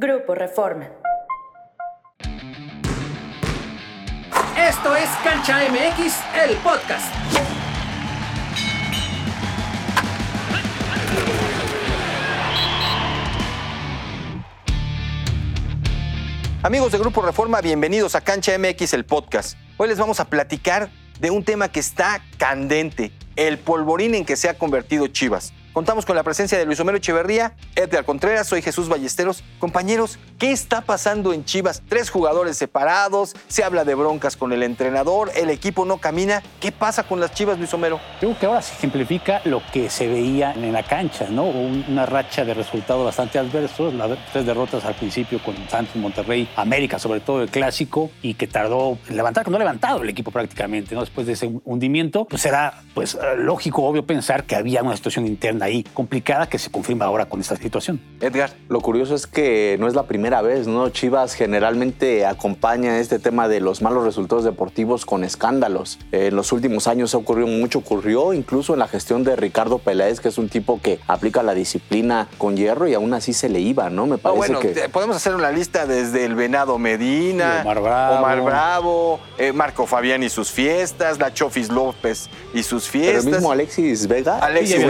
Grupo Reforma. Esto es Cancha MX, el podcast. Amigos de Grupo Reforma, bienvenidos a Cancha MX, el podcast. Hoy les vamos a platicar de un tema que está candente, el polvorín en que se ha convertido Chivas. Contamos con la presencia de Luis Homero Echeverría, Edgar Contreras, soy Jesús Ballesteros. Compañeros, ¿qué está pasando en Chivas? Tres jugadores separados, se habla de broncas con el entrenador, el equipo no camina. ¿Qué pasa con las Chivas, Luis Homero? Creo que ahora se ejemplifica lo que se veía en la cancha, ¿no? Una racha de resultados bastante adversos, las tres derrotas al principio con Santos, Monterrey, América, sobre todo el clásico, y que tardó en levantar, no ha levantado el equipo prácticamente, ¿no? Después de ese hundimiento, pues era pues, lógico, obvio pensar que había una situación interna ahí complicada que se confirma ahora con esta situación. Edgar. Lo curioso es que no es la primera vez, ¿no? Chivas generalmente acompaña este tema de los malos resultados deportivos con escándalos. En los últimos años ha ocurrido mucho, ocurrió incluso en la gestión de Ricardo Peláez, que es un tipo que aplica la disciplina con hierro y aún así se le iba, ¿no? Me parece bueno, que... podemos hacer una lista desde el Venado Medina, Omar Bravo, Omar Bravo eh, Marco Fabián y sus fiestas, la Chofis López y sus fiestas. Pero el mismo Alexis Vega, Alexis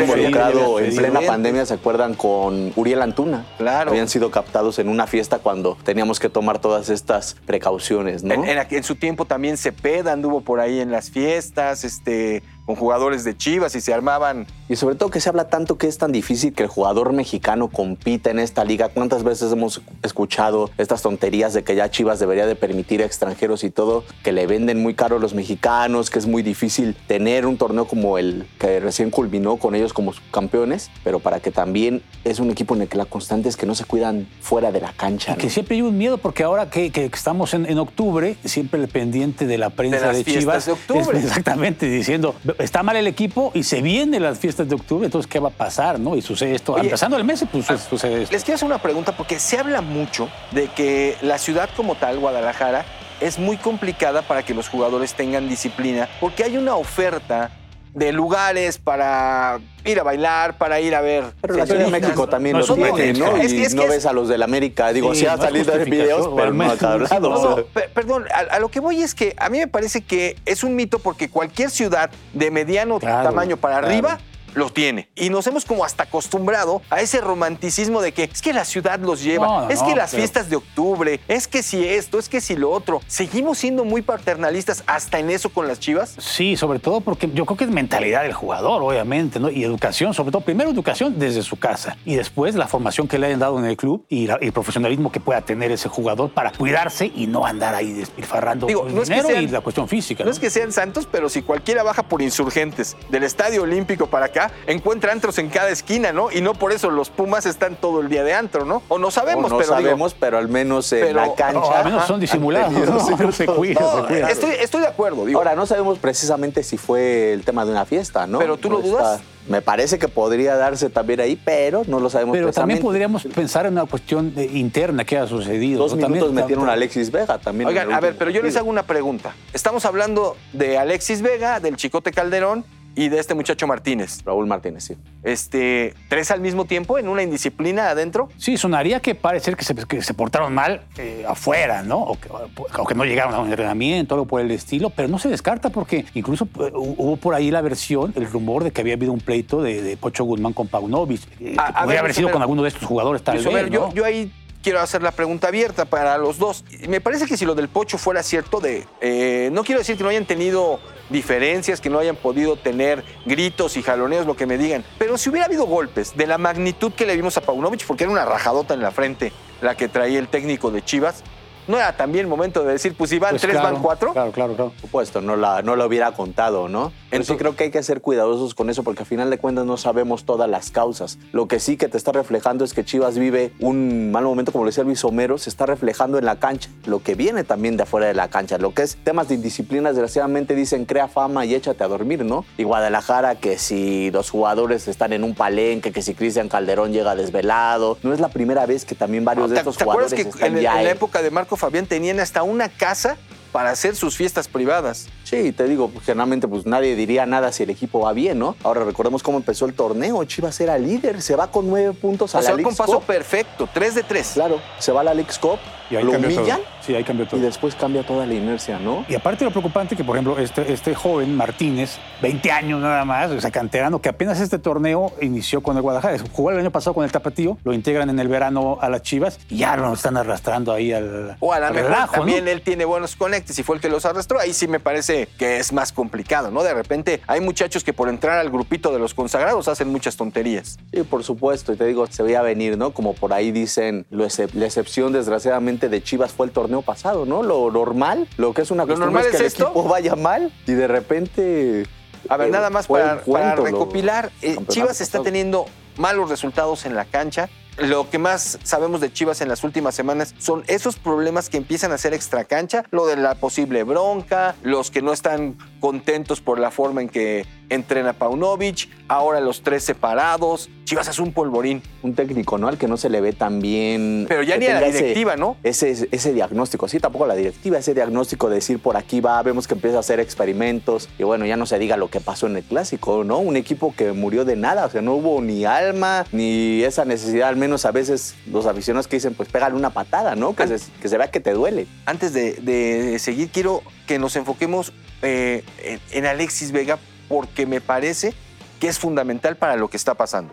en plena pandemia, ¿se acuerdan? Con Uriel Antuna. Claro. Habían sido captados en una fiesta cuando teníamos que tomar todas estas precauciones, ¿no? En, en su tiempo también Cepeda anduvo por ahí en las fiestas, este con jugadores de Chivas y se armaban. Y sobre todo que se habla tanto que es tan difícil que el jugador mexicano compita en esta liga. ¿Cuántas veces hemos escuchado estas tonterías de que ya Chivas debería de permitir a extranjeros y todo, que le venden muy caro a los mexicanos, que es muy difícil tener un torneo como el que recién culminó con ellos como campeones, pero para que también es un equipo en el que la constante es que no se cuidan fuera de la cancha. Que siempre hay un miedo porque ahora que, estamos en, octubre, siempre el pendiente de la prensa de, Chivas de octubre. exactamente diciendo está mal el equipo y se vienen las fiestas de octubre, entonces ¿qué va a pasar? ¿no? Y sucede esto. Empezando el mes, pues sucede esto. Les quiero hacer una pregunta porque se habla mucho de que la ciudad como tal, Guadalajara, es muy complicada para que los jugadores tengan disciplina porque hay una oferta de lugares para ir a bailar, para ir a ver. Pero la Ciudad de México también lo tiene, ¿no? y no ves a los del América. Digo, sí, ha salido de videos, pero no a cada lado. perdón, a, lo que voy es que a mí me parece que es un mito porque cualquier ciudad de mediano tamaño para arriba lo tiene. Y nos hemos como hasta acostumbrado a ese romanticismo de que es que la ciudad los lleva, es que las fiestas de octubre, es que si esto, es que si lo otro. ¿Seguimos siendo muy paternalistas hasta en eso con las chivas? Sí, sobre todo porque yo creo que es mentalidad del jugador, obviamente, ¿no? Y educación, sobre todo, primero educación desde su casa y después la formación que le hayan dado en el club y, el profesionalismo que pueda tener ese jugador para cuidarse y no andar ahí despilfarrando Digo, dinero y la cuestión física. No, es que sean santos, pero si cualquiera baja por insurgentes del Estadio Olímpico para acá, encuentra antros en cada esquina, ¿no? Y no por eso los Pumas están todo el día de antro, ¿no? O no sabemos, no pero sabemos, pero al menos en la cancha. al menos son disimulados, ¿no? se cuida, Estoy, de acuerdo, digo. Ahora, no sabemos precisamente si fue el tema de una fiesta, ¿no? Pero tú lo dudas. Me parece que podría darse también ahí, pero no lo sabemos Pero también podríamos pensar en una cuestión interna que ha sucedido. Dos minutos metieron a Alexis Vega también. Oigan, a ver, pero yo les hago una pregunta. Estamos hablando de Alexis Vega, del Chicote Calderón y de este muchacho Martínez. Raúl Martínez, sí. Este, ¿Tres al mismo tiempo en una indisciplina adentro? Sí, sonaría que parece que se, que se portaron mal eh, afuera, ¿no? O que, no llegaron a un entrenamiento, algo por el estilo, pero no se descarta porque incluso eh, hubo por ahí la versión, el rumor de que había habido un pleito de, Pocho Guzmán con Paunovic, eh, que podría haber sido con alguno de estos jugadores tal vez. yo, yo ahí quiero hacer la pregunta abierta para los dos. Me parece que si lo del Pocho fuera cierto, de, eh, no quiero decir que no hayan tenido diferencias, que no hayan podido tener gritos y jaloneos, lo que me digan, pero si hubiera habido golpes de la magnitud que le vimos a Paunovic, porque era una rajadota en la frente la que traía el técnico de Chivas, ¿No era también el momento de decir, pues si van pues tres, van cuatro? Claro, claro, claro. Por supuesto, no la, no lo hubiera contado, ¿no? Entonces creo que hay que ser cuidadosos con eso porque al final de cuentas no sabemos todas las causas. Lo que sí que te está reflejando es que Chivas vive un mal momento, como lo decía Luis Homero, se está reflejando en la cancha, lo que viene también de afuera de la cancha, lo que es temas de indisciplina, desgraciadamente dicen crea fama y échate a dormir, ¿no? Y Guadalajara, que si los jugadores están en un palenque, que si Cristian Calderón llega desvelado, no es la primera vez que también varios de estos jugadores que están en, en la época de Marco Fabián tenían hasta una casa para hacer sus fiestas privadas. Sí, te digo, generalmente pues nadie diría nada si el equipo va bien, ¿no? Ahora recordemos cómo empezó el torneo. Chivas era líder, se va con nueve puntos a O la sea, con paso Cup. perfecto, 3 de 3. Claro, se va a la Leagues Cup, Y ahí lo humillan Sí, ahí cambió todo. y después cambia toda la inercia, ¿no? Y aparte lo preocupante que, por ejemplo, este, este joven Martínez, 20 años nada más, o sea, canterano, que apenas este torneo inició con el Guadalajara. Jugó el año pasado con el Tapatío, lo integran en el verano a las Chivas y ya lo están arrastrando ahí al, O a lo al mejor relajo, ¿no? también él tiene buenos y fue el que los arrastró. Ahí sí me parece que es más complicado, ¿no? De repente hay muchachos que por entrar al grupito de los consagrados hacen muchas tonterías. Sí, por supuesto, y te digo, se veía venir, ¿no? Como por ahí dicen, la excepción desgraciadamente de Chivas fue el torneo pasado, ¿no? Lo normal, lo que es una ¿Lo costumbre normal es que es el esto? equipo vaya mal y de repente... A ver, eh, nada más para, cuento recopilar, eh, Chivas está pasado. teniendo malos resultados en la cancha. Lo que más sabemos de Chivas en las últimas semanas son esos problemas que empiezan a ser extracancha, lo de la posible bronca, los que no están contentos por la forma en que entrena Paunovic, ahora los tres separados. Chivas es un polvorín, Un técnico, ¿no? Al que no se le ve tan bien... pero ya ni a la ese- directiva, ¿no? ese, ese diagnóstico, sí, tampoco la directiva, ese diagnóstico de decir por aquí va, vemos que empieza a hacer experimentos y bueno, ya no se diga lo que pasó en el clásico, ¿no? Un equipo que murió de nada, o sea, no hubo ni alma, ni esa necesidad, al menos a veces los aficionados que dicen, pues pégale una patada, ¿no? Que, se, que se vea que te duele. Antes de, de seguir, quiero que nos enfoquemos eh, en Alexis Vega porque me parece que es fundamental para lo que está pasando.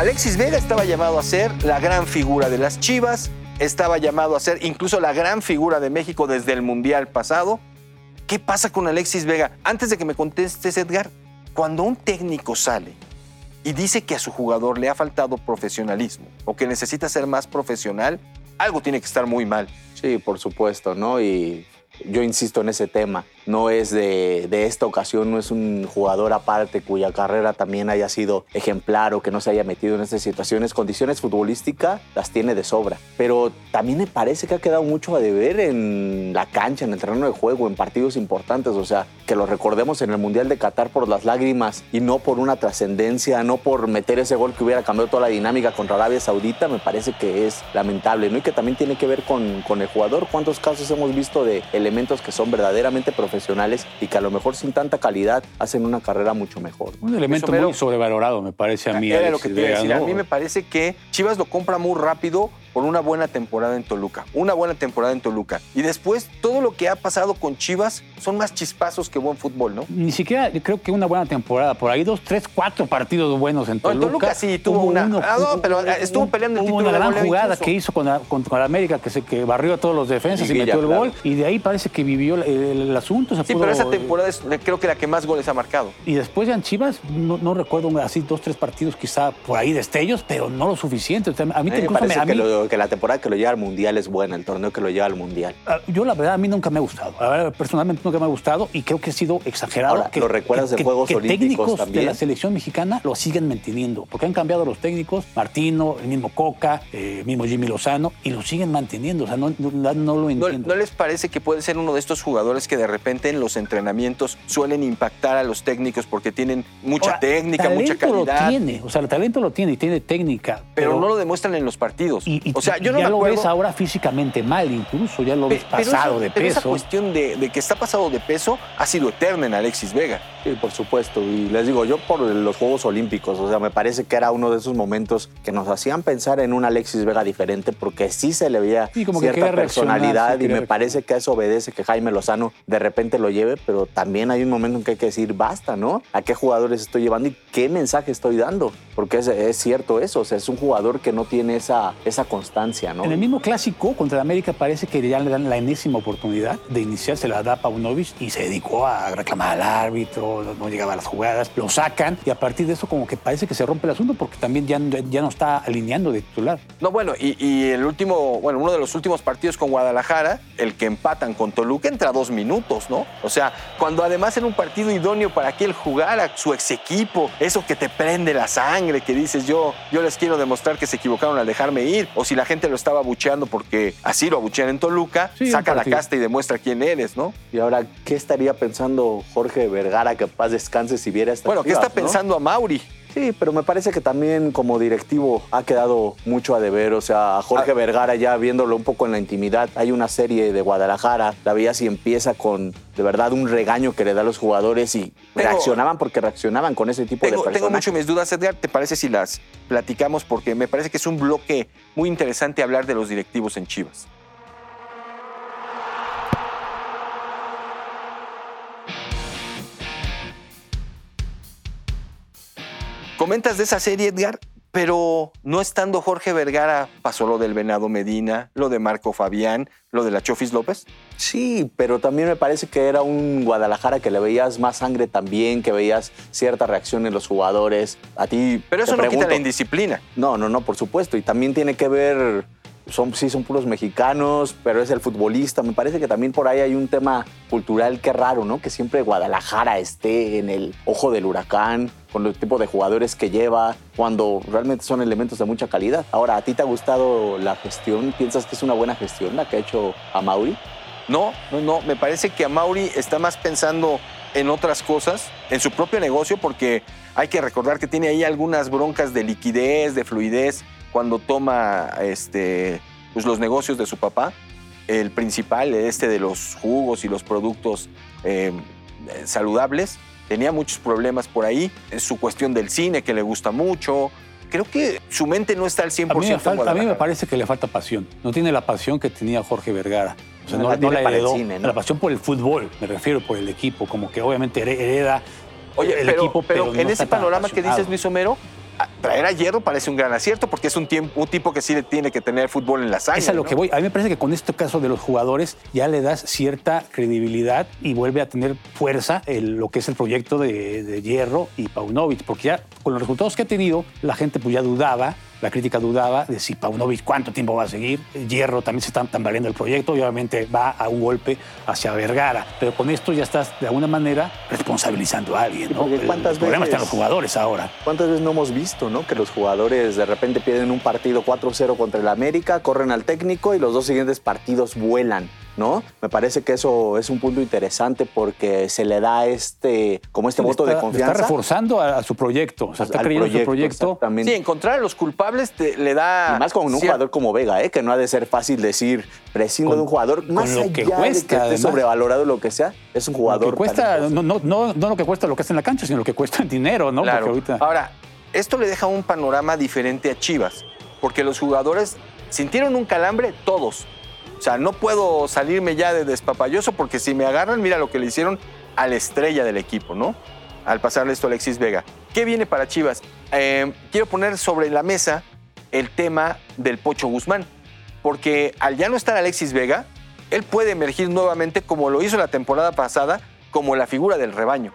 Alexis Vega estaba llamado a ser la gran figura de las Chivas, estaba llamado a ser incluso la gran figura de México desde el Mundial pasado. ¿Qué pasa con Alexis Vega? Antes de que me contestes, Edgar, cuando un técnico sale y dice que a su jugador le ha faltado profesionalismo o que necesita ser más profesional, algo tiene que estar muy mal. Sí, por supuesto, ¿no? Y yo insisto en ese tema. No es de, de, esta ocasión, no es un jugador aparte cuya carrera también haya sido ejemplar o que no se haya metido en estas situaciones. Condiciones futbolísticas las tiene de sobra. Pero también me parece que ha quedado mucho a deber en la cancha, en el terreno de juego, en partidos importantes. O sea, que lo recordemos en el Mundial de Qatar por las lágrimas y no por una trascendencia, no por meter ese gol que hubiera cambiado toda la dinámica contra Arabia Saudita, me parece que es lamentable, ¿no? Y que también tiene que ver con, con el jugador. ¿Cuántos casos hemos visto de elementos que son verdaderamente profesionales y que a lo mejor sin tanta calidad hacen una carrera mucho mejor? Un elemento Eso, pero- muy sobrevalorado, me parece a mí. Era lo Alexis que te iba a mí me parece que Chivas lo compra muy rápido por una buena temporada en Toluca. Una buena temporada en Toluca. Y después, todo lo que ha pasado con Chivas son más chispazos que buen fútbol, ¿no? Ni siquiera creo que una buena temporada. Por ahí dos, tres, cuatro partidos buenos en No, en Toluca. Toluca sí tuvo una- ah, no, pero estuvo peleando el Hubo título una gran jugada que hizo con, la- con- con la América, que, se, que barrió a todos los defensas y, metió el claro. gol. Y de ahí parece que vivió el, el asunto. se Sí, pudo- pero esa temporada es eh, creo que la que más goles ha marcado. Y después ya en Chivas, no, no recuerdo así dos, tres partidos quizá por ahí destellos, pero no lo suficiente. O sea, a mí, me incluso me- a mí- lo- que la temporada que lo lleva al Mundial es buena, el torneo que lo lleva al Mundial. Ah, Yo la verdad a mí nunca me ha gustado. Personalmente nunca me ha gustado y creo que ha sido exagerado. Ahora, que, ¿lo recuerdas que- de Juegos que Olímpicos técnicos también? de la selección mexicana lo siguen manteniendo porque han cambiado los técnicos, Martino, el mismo Coca, eh, el mismo Jimmy Lozano y lo siguen manteniendo. O sea, no, no, no lo ¿No, entiendo. no les parece que puede ser uno de estos jugadores que de repente en los entrenamientos suelen impactar a los técnicos porque tienen mucha Ahora, técnica, mucha talento calidad? lo tiene, o sea, el talento lo tiene y tiene técnica. Pero, no lo demuestran en los partidos. y, y- o sea, yo no ya me lo ves ahora físicamente mal, incluso ya lo ves Pe- pasado eso- de pero esa peso. cuestión de, de que está pasado de peso ha sido eterna en Alexis Vega. Sí, por supuesto. Y les digo, yo por los Juegos Olímpicos, o sea, me parece que era uno de esos momentos que nos hacían pensar en un Alexis Vega diferente, porque sí se le veía Sí, como que cierta reaccionar, personalidad sí, y me parece que eso obedece que Jaime Lozano de repente lo lleve, pero también hay un momento en que hay que decir, basta, ¿no? ¿A qué jugadores estoy llevando y qué mensaje estoy dando? Porque es, es cierto eso, o sea, es un jugador que no tiene esa, esa constancia, ¿no? En el mismo clásico contra el América parece que ya le dan la enésima oportunidad de iniciar, se la da Paunovic y se dedicó a reclamar al árbitro, no, no llegaba a las jugadas, lo sacan y a partir de eso como que parece que se rompe el asunto porque también ya, ya no está alineando de titular. No, bueno, y, y el último, bueno, uno de los últimos partidos con Guadalajara, el que empatan con Toluca, entra dos minutos, ¿no? O sea, cuando además en un partido idóneo para que él jugara su ex equipo, eso que te prende la sangre, que dices yo, yo les quiero demostrar que se equivocaron al dejarme ir, o si la gente lo estaba abucheando porque así lo abuchean en Toluca, Sí, saca la casta y demuestra quién eres, ¿no? Y ahora, ¿qué estaría pensando Jorge Vergara que paz descanse si viera esta Bueno, ¿qué está pensando a Mauri? Sí, pero me parece que también como directivo ha quedado mucho a deber. O sea, Jorge Ah. Vergara ya viéndolo un poco en la intimidad. Hay una serie de Guadalajara, la veías y empieza con de verdad un regaño que le da a los jugadores y Tengo- reaccionaban porque reaccionaban con ese tipo Tengo, de tengo personas. mucho mis dudas, Edgar. ¿Te parece si las platicamos? Porque me parece que es un bloque muy interesante hablar de los directivos en Chivas. Comentas de esa serie, Edgar, pero no estando Jorge Vergara, pasó lo del Venado Medina, lo de Marco Fabián, lo de la Chofis López. Sí, pero también me parece que era un Guadalajara que le veías más sangre también, que veías cierta reacción en los jugadores. A ti. Pero eso no quita pregunto- la indisciplina. No, no, no, por supuesto. Y también tiene que ver, son, sí, son puros mexicanos, pero es el futbolista. Me parece que también por ahí hay un tema cultural que raro, ¿no? Que siempre Guadalajara esté en el ojo del huracán, con el tipo de jugadores que lleva, cuando realmente son elementos de mucha calidad. Ahora, ¿a ti te ha gustado la gestión? ¿Piensas que es una buena gestión la que ha hecho a Mauri? No, no, no. Me parece que a Mauri está más pensando en otras cosas, en su propio negocio, porque hay que recordar que tiene ahí algunas broncas de liquidez, de fluidez, cuando toma este, pues, los negocios de su papá. El principal, este de los jugos y los productos eh, eh, saludables, tenía muchos problemas por ahí. Su cuestión del cine, que le gusta mucho. Creo que su mente no está al 100% A mí, me falta- a mí me parece que le falta pasión. No tiene la pasión que tenía Jorge Vergara. O sea, No no, la heredó. cine, ¿no? La pasión por el fútbol, me refiero, por el equipo. Como que obviamente here- hereda Oye, el pero, equipo, pero pero, en ese panorama que dices, Luis Homero, traer a Hierro parece un gran acierto porque es un, tiempo, un tipo que sí le tiene que tener fútbol en la sangre. Es a lo ¿no? que voy. A mí me parece que con este caso de los jugadores ya le das cierta credibilidad y vuelve a tener fuerza el- lo que es el proyecto de, de Hierro y Paunovic, porque ya con los resultados que ha tenido, la gente pues ya dudaba, la crítica dudaba de si Paunovic cuánto tiempo va a seguir. Hierro también se está tambaleando el proyecto y obviamente va a un golpe hacia Vergara. Pero con esto ya estás de alguna manera responsabilizando a alguien, ¿no? El- ¿cuántas el problema veces- está en los jugadores ahora. ¿Cuántas veces no hemos visto, no? Que los jugadores de repente pierden un partido 4-0 contra el América, corren al técnico y los dos siguientes partidos vuelan, ¿no? Me parece que eso es un punto interesante porque se le da este, como este Le voto está- de confianza. Está reforzando a, a su proyecto, o sea, está creyendo en su proyecto. Sí, encontrar a los culpables te- le da. Y más con un jugador como Vega, ¿eh? que no ha de ser fácil decir prescindo Con- de un jugador, con más lo allá que de cuesta, que esté sobrevalorado lo que sea, es un jugador. Lo que cuesta, no, no, no, no lo que cuesta lo que está en la cancha, sino lo que cuesta en dinero, ¿no? Claro. Porque ahorita. Ahora, esto le deja un panorama diferente a Chivas, porque los jugadores sintieron un calambre todos. O sea, no puedo salirme ya de despapalloso porque si me agarran, mira lo que le hicieron a la estrella del equipo, ¿no? Al pasarle esto a Alexis Vega. ¿Qué viene para Chivas? Eh, quiero poner sobre la mesa el tema del Pocho Guzmán, porque al ya no estar Alexis Vega, él puede emergir nuevamente como lo hizo la temporada pasada, como la figura del rebaño.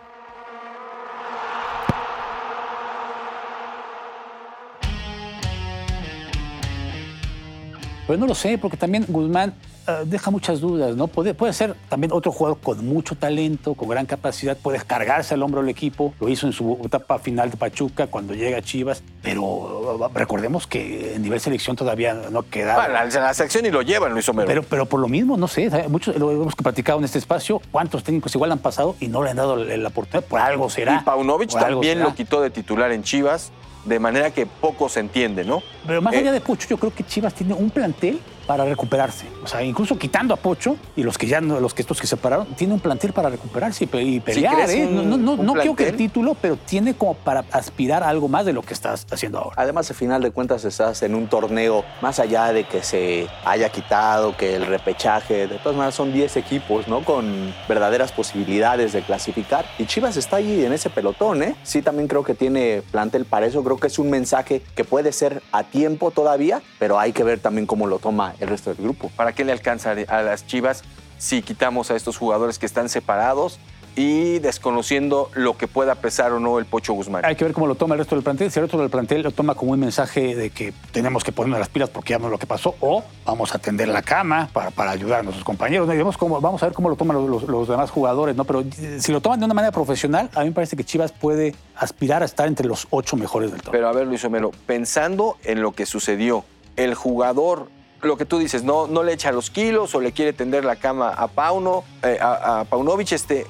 Pues no lo sé, porque también Guzmán eh, deja muchas dudas, ¿no? Puede, puede ser también otro jugador con mucho talento, con gran capacidad, puede cargarse al hombro del equipo. Lo hizo en su etapa final de Pachuca cuando llega a Chivas, pero eh, recordemos que en nivel selección todavía no queda. Bueno, la, la sección y lo llevan, Luis Homero. Pero, pero por lo mismo, no sé, muchos lo hemos platicado en este espacio, cuántos técnicos igual han pasado y no le han dado la, la oportunidad, por algo será. Y Paunovic también será. lo quitó de titular en Chivas, de manera que poco se entiende, ¿no? Pero más Eh, allá de Pocho, yo creo que Chivas tiene un plantel para recuperarse. O sea, incluso quitando a Pocho y los que ya los que estos que se separaron, tiene un plantel para recuperarse y, y pelear. ¿eh? un- no no, no, quiero que el título, pero tiene como para aspirar a algo más de lo que estás haciendo ahora. Además, al final de cuentas, estás en un torneo, más allá de que se haya quitado, que el repechaje, de todas maneras son 10 equipos, ¿no? Con verdaderas posibilidades de clasificar. Y Chivas está ahí en ese pelotón, ¿eh? Sí, también creo que tiene plantel para eso. Creo que es un mensaje que puede ser a tiempo todavía, pero hay que ver también cómo lo toma el resto del grupo. ¿Para qué le alcanza a las Chivas si quitamos a estos jugadores que están separados y desconociendo lo que pueda pesar o no el Pocho Guzmán? Hay que ver cómo lo toma el resto del plantel. Si el resto del plantel lo toma como un mensaje de que tenemos que ponernos las pilas porque ya no lo que pasó, o vamos a tender la cama para, para ayudar a nuestros compañeros. vemos cómo- vamos a ver cómo lo toman los, los- los demás jugadores, ¿no? Pero eh, si lo toman de una manera profesional, a mí me parece que Chivas puede aspirar a estar entre los ocho mejores del torneo. Pero a ver, Luis Homero, pensando en lo que sucedió, el jugador, lo que tú dices, no, no le echa los kilos o le quiere tender la cama a Pauno, eh, a, a Paunovic, este,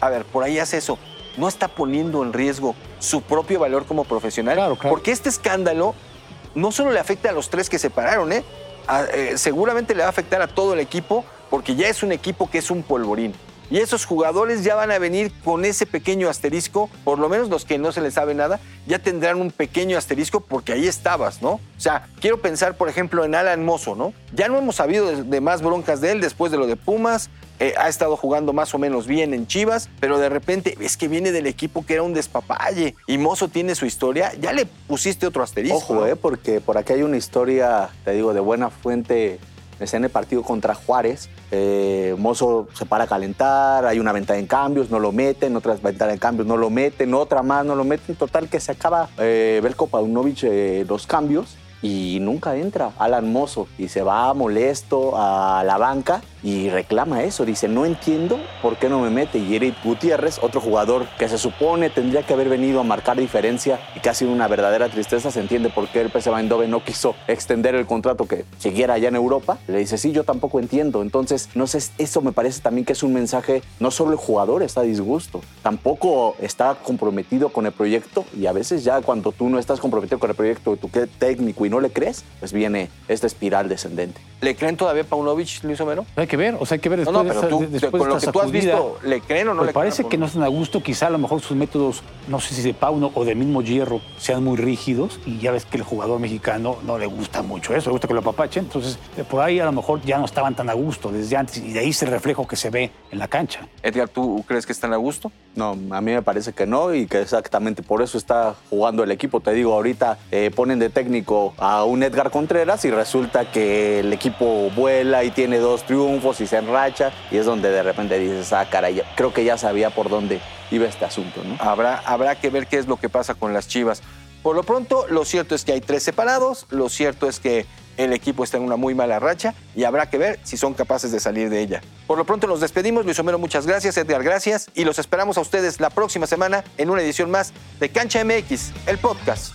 a ver, por ahí hace eso. No está poniendo en riesgo su propio valor como profesional. Claro, claro. Porque este escándalo no solo le afecta a los tres que se pararon, ¿eh? A- eh, seguramente le va a afectar a todo el equipo porque ya es un equipo que es un polvorín. Y esos jugadores ya van a venir con ese pequeño asterisco, por lo menos los que no se les sabe nada, ya tendrán un pequeño asterisco porque ahí estabas, ¿no? O sea, quiero pensar, por ejemplo, en Alan Mozo, ¿no? Ya no hemos sabido de, de más broncas de él después de lo de Pumas, eh, ha estado jugando más o menos bien en Chivas, pero de repente es que viene del equipo que era un despapalle y Mozo tiene su historia, ya le pusiste otro asterisco. Ojo, ¿no? eh, porque por aquí hay una historia, te digo, de buena fuente. Es en el partido contra Juárez. Eh, Mozo se para a calentar, hay una ventana en cambios, no lo meten, otras ventanas en cambios, no lo meten, otra más, no lo meten. Total que se acaba eh, Belko Paunovic eh, los cambios y nunca entra Alan Mozo y se va molesto a la banca y reclama eso. Dice, no entiendo por qué no me mete. Y Eric Gutiérrez, otro jugador que se supone tendría que haber venido a marcar diferencia y que ha sido una verdadera tristeza, se entiende por qué el PSV Eindhoven no quiso extender el contrato que siguiera allá en Europa. Le dice, sí, yo tampoco entiendo. Entonces, no sé, eso me parece también que es un mensaje, no solo el jugador está a disgusto, tampoco está comprometido con el proyecto y a veces ya cuando tú no estás comprometido con el proyecto, tú que técnico y no le crees, pues viene esta espiral descendente. ¿Le creen todavía a Paunovic, Luis Homero? Hay que ver, o sea, hay que ver después no, de pero esta- tú, de- después con de lo que esta tú has sacudida, visto, ¿le creen o no pues le creen? parece a que no están a gusto, quizá a lo mejor sus métodos, no sé si de Pauno o de mismo Hierro, sean muy rígidos y ya ves que el jugador mexicano no le gusta mucho eso, le gusta que lo apapachen, entonces por ahí a lo mejor ya no estaban tan a gusto desde antes y de ahí es el reflejo que se ve en la cancha. Edgar, ¿tú crees que están a gusto? No, a mí me parece que no y que exactamente por eso está jugando el equipo. Te digo, ahorita eh, ponen de técnico a un Edgar Contreras y resulta que el equipo vuela y tiene dos triunfos y se enracha y es donde de repente dices, ah, caray, creo que ya sabía por dónde iba este asunto, ¿no? Habrá, habrá que ver qué es lo que pasa con las Chivas. Por lo pronto, lo cierto es que hay tres separados, lo cierto es que el equipo está en una muy mala racha y habrá que ver si son capaces de salir de ella. Por lo pronto nos despedimos, Luis Homero, muchas gracias, Edgar, gracias, y los esperamos a ustedes la próxima semana en una edición más de Cancha MX, el podcast.